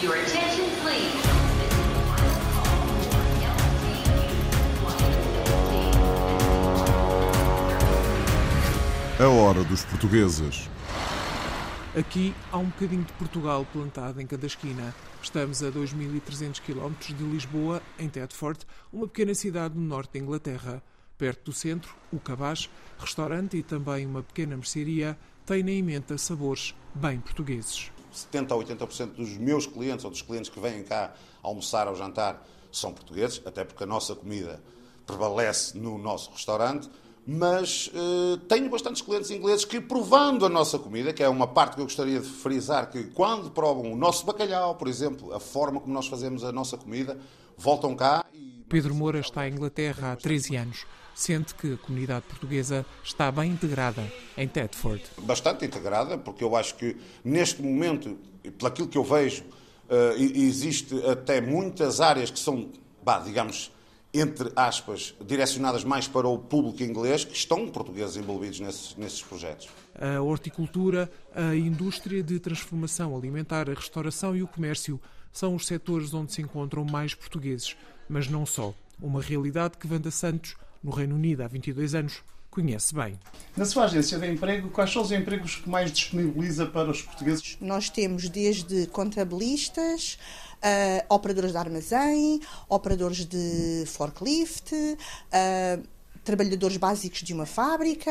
Your attention, please. A hora dos portugueses. Aqui há um bocadinho de Portugal plantado em cada esquina. Estamos a 2.300 km de Lisboa, em Thetford, uma pequena cidade no norte da Inglaterra. Perto do centro, o Cabaz, restaurante e também uma pequena mercearia, tem na emenda sabores bem portugueses. 70 a 80% dos meus clientes ou dos clientes que vêm cá almoçar ou jantar são portugueses, até porque a nossa comida prevalece no nosso restaurante. Mas eh, tenho bastantes clientes ingleses que, provando a nossa comida, que é uma parte que eu gostaria de frisar, que quando provam o nosso bacalhau, por exemplo, a forma como nós fazemos a nossa comida, voltam cá e. Pedro Moura está em Inglaterra há 13 anos. Sente que a comunidade portuguesa está bem integrada em Thetford. bastante integrada, porque eu acho que neste momento, pelo aquilo que eu vejo, eh, existe até muitas áreas que são, bah, digamos, entre aspas, direcionadas mais para o público inglês, que estão portugueses envolvidos nesses, nesses projetos. A horticultura, a indústria de transformação alimentar, a restauração e o comércio são os setores onde se encontram mais portugueses, mas não só. Uma realidade que Wanda Santos, no Reino Unido há 22 anos, conhece bem. Na sua agência de emprego, quais são os empregos que mais disponibiliza para os portugueses? Nós temos desde contabilistas, ah, operadores de armazém, operadores de forklift, ah, trabalhadores básicos de uma fábrica,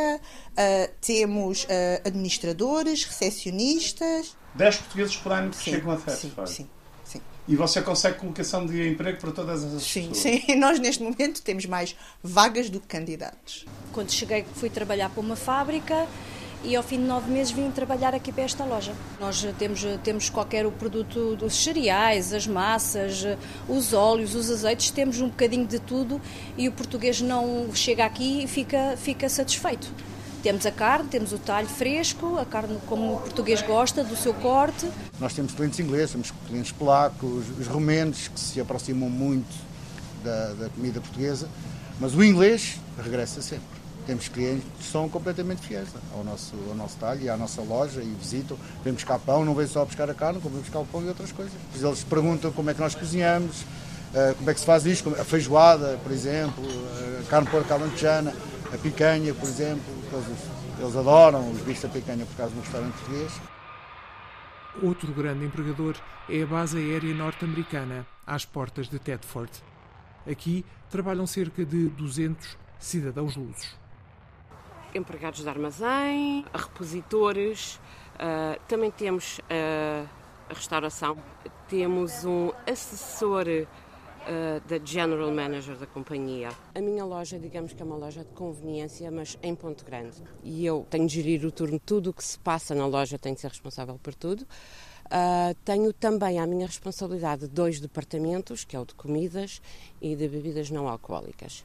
ah, temos ah, administradores, recepcionistas. 10 portugueses por ano que Sim, chegam a sim, Thetford. sim, sim. E você consegue colocação de emprego para todas essas Sim, pessoas? sim. Nós neste momento temos mais vagas do que candidatos. Quando cheguei, fui trabalhar para uma fábrica e ao fim de nove meses vim trabalhar aqui para esta loja. Nós temos, temos qualquer o produto dos cereais, as massas, os óleos, os azeites, temos um bocadinho de tudo e o português não chega aqui e fica, fica satisfeito. Temos a carne, temos o talho fresco, a carne como o português gosta, do seu corte. Nós temos clientes ingleses, temos clientes polacos, os romenos, que se aproximam muito da, da comida portuguesa, mas o inglês regressa sempre. Temos clientes que são completamente fiéis ao nosso, ao nosso talho e à nossa loja e visitam. Vêm buscar pão, não vêm só buscar a carne, como vêm buscar o pão e outras coisas. Eles perguntam como é que nós cozinhamos, eh, como é que se faz isto, a feijoada, por exemplo, a carne porca alentejana, a picanha, por exemplo. Eles, eles adoram os bichos da picanha por causa do restaurante português. Outro grande empregador é a base aérea norte-americana, às portas de Thetford. Aqui trabalham cerca de 200 cidadãos lusos. empregados de armazém, repositores, ah, também temos ah, a restauração, temos um assessor ah, da General Manager da companhia. A minha loja, digamos que é uma loja de conveniência, mas em Ponte Grande. E eu tenho de gerir o turno, tudo o que se passa na loja, tenho de ser responsável por tudo. Ah, tenho também à minha responsabilidade dois departamentos, que é o de comidas e de bebidas não alcoólicas.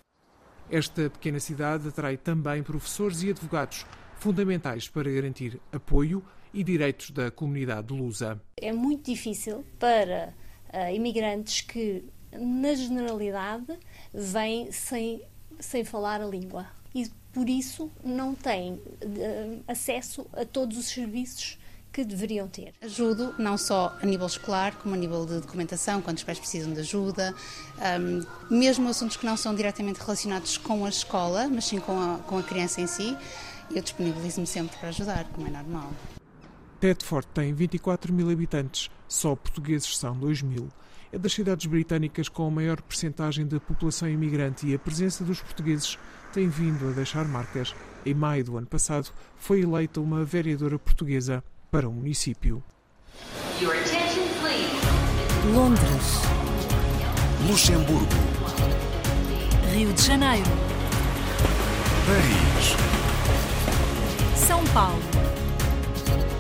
Esta pequena cidade atrai também professores e advogados, fundamentais para garantir apoio e direitos da comunidade lusa. É muito difícil para ah, imigrantes que, na generalidade, vêm sem, sem falar a língua e, por isso, não têm ah, acesso a todos os serviços que deveriam ter. Ajudo não só a nível escolar, como a nível de documentação, quando os pais precisam de ajuda, ahm, mesmo assuntos que não são diretamente relacionados com a escola, mas sim com a, com a criança em si, eu disponibilizo-me sempre para ajudar, como é normal. Thetford tem 24 mil habitantes, só portugueses são 2 mil. É das cidades britânicas com a maior percentagem da população imigrante e a presença dos portugueses tem vindo a deixar marcas. Em maio do ano passado, foi eleita uma vereadora portuguesa para o município. Londres, Luxemburgo, Rio de Janeiro, Paris, São Paulo,